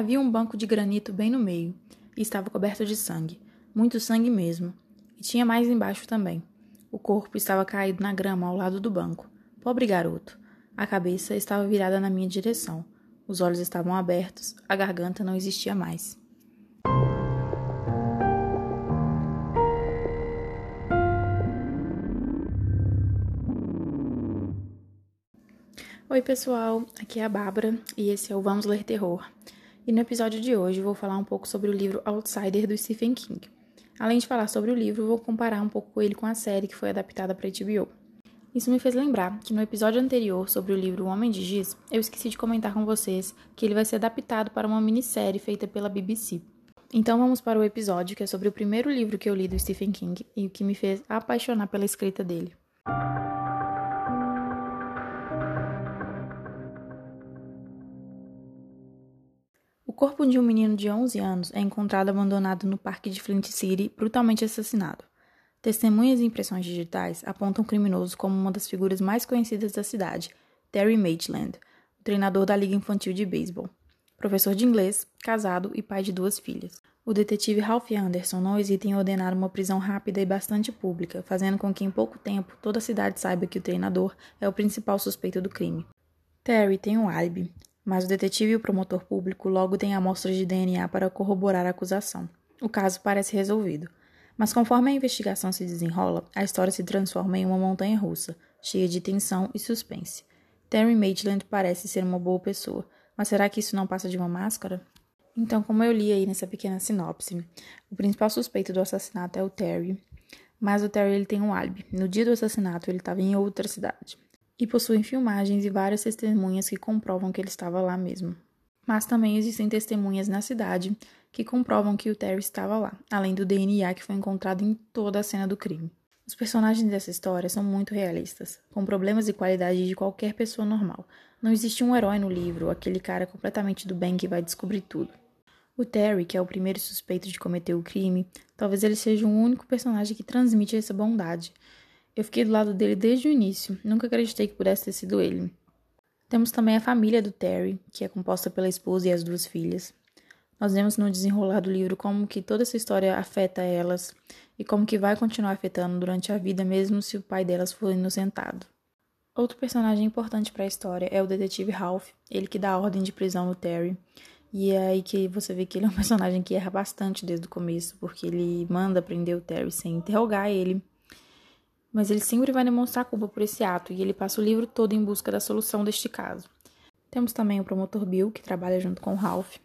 Havia um banco de granito bem no meio, e estava coberto de sangue, muito sangue mesmo, e tinha mais embaixo também. O corpo estava caído na grama ao lado do banco. Pobre garoto. A cabeça estava virada na minha direção. Os olhos estavam abertos, a garganta não existia mais. Oi, pessoal, aqui é a Bárbara e esse é o Vamos Ler Terror. E no episódio de hoje vou falar um pouco sobre o livro Outsider do Stephen King. Além de falar sobre o livro, vou comparar um pouco ele com a série que foi adaptada para HBO. Isso me fez lembrar que no episódio anterior sobre o livro O Homem de Giz, eu esqueci de comentar com vocês que ele vai ser adaptado para uma minissérie feita pela BBC. Então vamos para o episódio que é sobre o primeiro livro que eu li do Stephen King e o que me fez apaixonar pela escrita dele. Corpo de um menino de 11 anos é encontrado abandonado no parque de Flint City, brutalmente assassinado. Testemunhas e impressões digitais apontam o criminoso como uma das figuras mais conhecidas da cidade, Terry Maitland, o treinador da Liga Infantil de Beisebol. Professor de inglês, casado e pai de duas filhas. O detetive Ralph Anderson não hesita em ordenar uma prisão rápida e bastante pública, fazendo com que em pouco tempo toda a cidade saiba que o treinador é o principal suspeito do crime. Terry tem um álibi, mas o detetive e o promotor público logo têm amostras de DNA para corroborar a acusação. O caso parece resolvido. Mas conforme a investigação se desenrola, a história se transforma em uma montanha russa, cheia de tensão e suspense. Terry Maitland parece ser uma boa pessoa, mas será que isso não passa de uma máscara? Então, como eu li aí nessa pequena sinopse, o principal suspeito do assassinato é o Terry, mas o Terry ele tem um álibi. No dia do assassinato, ele estava em outra cidade e possuem filmagens e várias testemunhas que comprovam que ele estava lá mesmo. Mas também existem testemunhas na cidade que comprovam que o Terry estava lá, além do DNA que foi encontrado em toda a cena do crime. Os personagens dessa história são muito realistas, com problemas e qualidades de qualquer pessoa normal. Não existe um herói no livro, aquele cara completamente do bem que vai descobrir tudo. O Terry, que é o primeiro suspeito de cometer o crime, talvez ele seja o único personagem que transmite essa bondade, eu fiquei do lado dele desde o início, nunca acreditei que pudesse ter sido ele. Temos também a família do Terry, que é composta pela esposa e as duas filhas. Nós vemos no desenrolar do livro como que toda essa história afeta elas e como que vai continuar afetando durante a vida mesmo se o pai delas for inocentado. Outro personagem importante para a história é o detetive Ralph, ele que dá a ordem de prisão no Terry. E é aí que você vê que ele é um personagem que erra bastante desde o começo, porque ele manda prender o Terry sem interrogar ele mas ele sempre vai demonstrar culpa por esse ato e ele passa o livro todo em busca da solução deste caso. Temos também o promotor Bill, que trabalha junto com Ralph,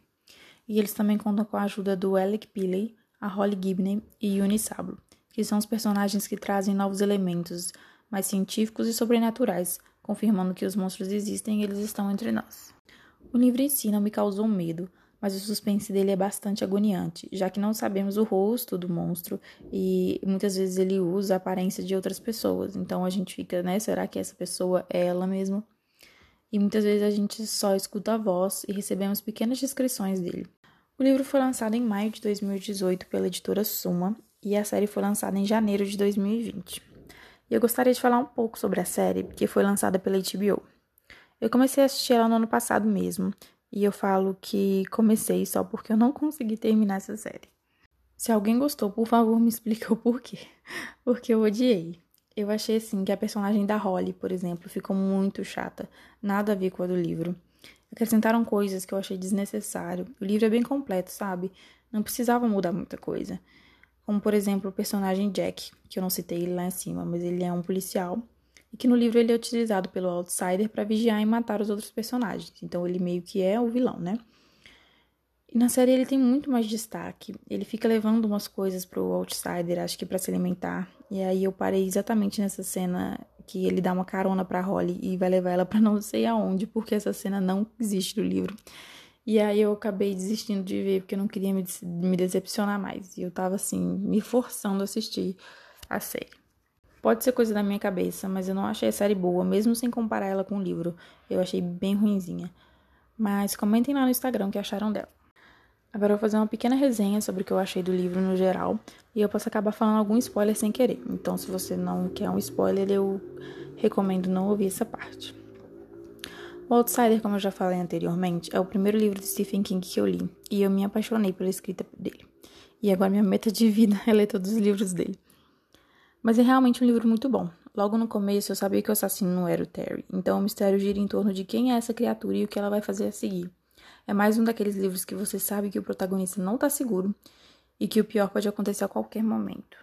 e eles também contam com a ajuda do Alec Pilley, a Holly Gibney e Yuni Sablo, que são os personagens que trazem novos elementos mais científicos e sobrenaturais, confirmando que os monstros existem e eles estão entre nós. O livro em si não me causou medo, mas o suspense dele é bastante agoniante, já que não sabemos o rosto do monstro e muitas vezes ele usa a aparência de outras pessoas. Então a gente fica, né? Será que essa pessoa é ela mesmo? E muitas vezes a gente só escuta a voz e recebemos pequenas descrições dele. O livro foi lançado em maio de 2018 pela editora Suma e a série foi lançada em janeiro de 2020. E eu gostaria de falar um pouco sobre a série, que foi lançada pela HBO. Eu comecei a assistir ela no ano passado mesmo, e eu falo que comecei só porque eu não consegui terminar essa série. Se alguém gostou, por favor, me explica o porquê. Porque eu odiei. Eu achei assim que a personagem da Holly, por exemplo, ficou muito chata, nada a ver com a do livro. Acrescentaram coisas que eu achei desnecessário. O livro é bem completo, sabe? Não precisava mudar muita coisa. Como, por exemplo, o personagem Jack, que eu não citei ele lá em cima, mas ele é um policial e que no livro ele é utilizado pelo Outsider para vigiar e matar os outros personagens. Então ele meio que é o vilão, né? E na série ele tem muito mais destaque. Ele fica levando umas coisas pro Outsider, acho que para se alimentar. E aí eu parei exatamente nessa cena que ele dá uma carona pra Holly e vai levar ela para não sei aonde, porque essa cena não existe no livro. E aí eu acabei desistindo de ver, porque eu não queria me, me decepcionar mais. E eu tava assim, me forçando a assistir a série. Pode ser coisa da minha cabeça, mas eu não achei a série boa, mesmo sem comparar ela com o livro. Eu achei bem ruinzinha. Mas comentem lá no Instagram o que acharam dela. Agora eu vou fazer uma pequena resenha sobre o que eu achei do livro no geral, e eu posso acabar falando algum spoiler sem querer. Então, se você não quer um spoiler, eu recomendo não ouvir essa parte. O Outsider, como eu já falei anteriormente, é o primeiro livro de Stephen King que eu li, e eu me apaixonei pela escrita dele. E agora minha meta de vida é ler todos os livros dele. Mas é realmente um livro muito bom. Logo no começo eu sabia que o assassino não era o Terry, então o mistério gira em torno de quem é essa criatura e o que ela vai fazer a seguir. É mais um daqueles livros que você sabe que o protagonista não tá seguro e que o pior pode acontecer a qualquer momento.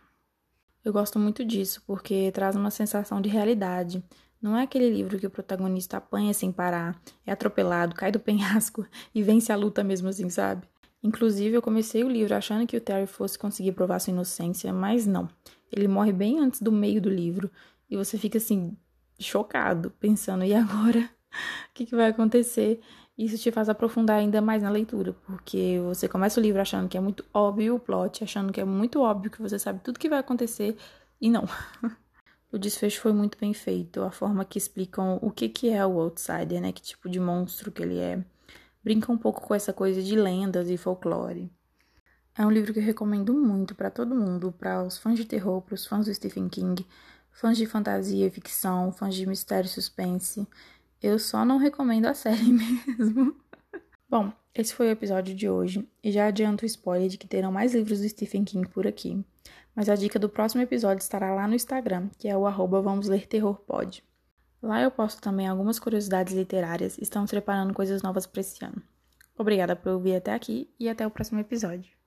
Eu gosto muito disso porque traz uma sensação de realidade, não é aquele livro que o protagonista apanha sem parar, é atropelado, cai do penhasco e vence a luta mesmo assim, sabe? Inclusive, eu comecei o livro achando que o Terry fosse conseguir provar sua inocência, mas não. Ele morre bem antes do meio do livro e você fica assim, chocado, pensando, e agora? O que, que vai acontecer? Isso te faz aprofundar ainda mais na leitura, porque você começa o livro achando que é muito óbvio o plot, achando que é muito óbvio que você sabe tudo que vai acontecer, e não. O desfecho foi muito bem feito, a forma que explicam o que, que é o Outsider, né? Que tipo de monstro que ele é. Brinca um pouco com essa coisa de lendas e folclore. É um livro que eu recomendo muito para todo mundo, para os fãs de terror, para os fãs do Stephen King, fãs de fantasia ficção, fãs de mistério e suspense. Eu só não recomendo a série mesmo. Bom, esse foi o episódio de hoje e já adianto o spoiler de que terão mais livros do Stephen King por aqui mas a dica do próximo episódio estará lá no Instagram, que é o arroba Vamos Ler Terror Pod. Lá eu posto também algumas curiosidades literárias e estamos preparando coisas novas para esse ano. Obrigada por ouvir até aqui e até o próximo episódio.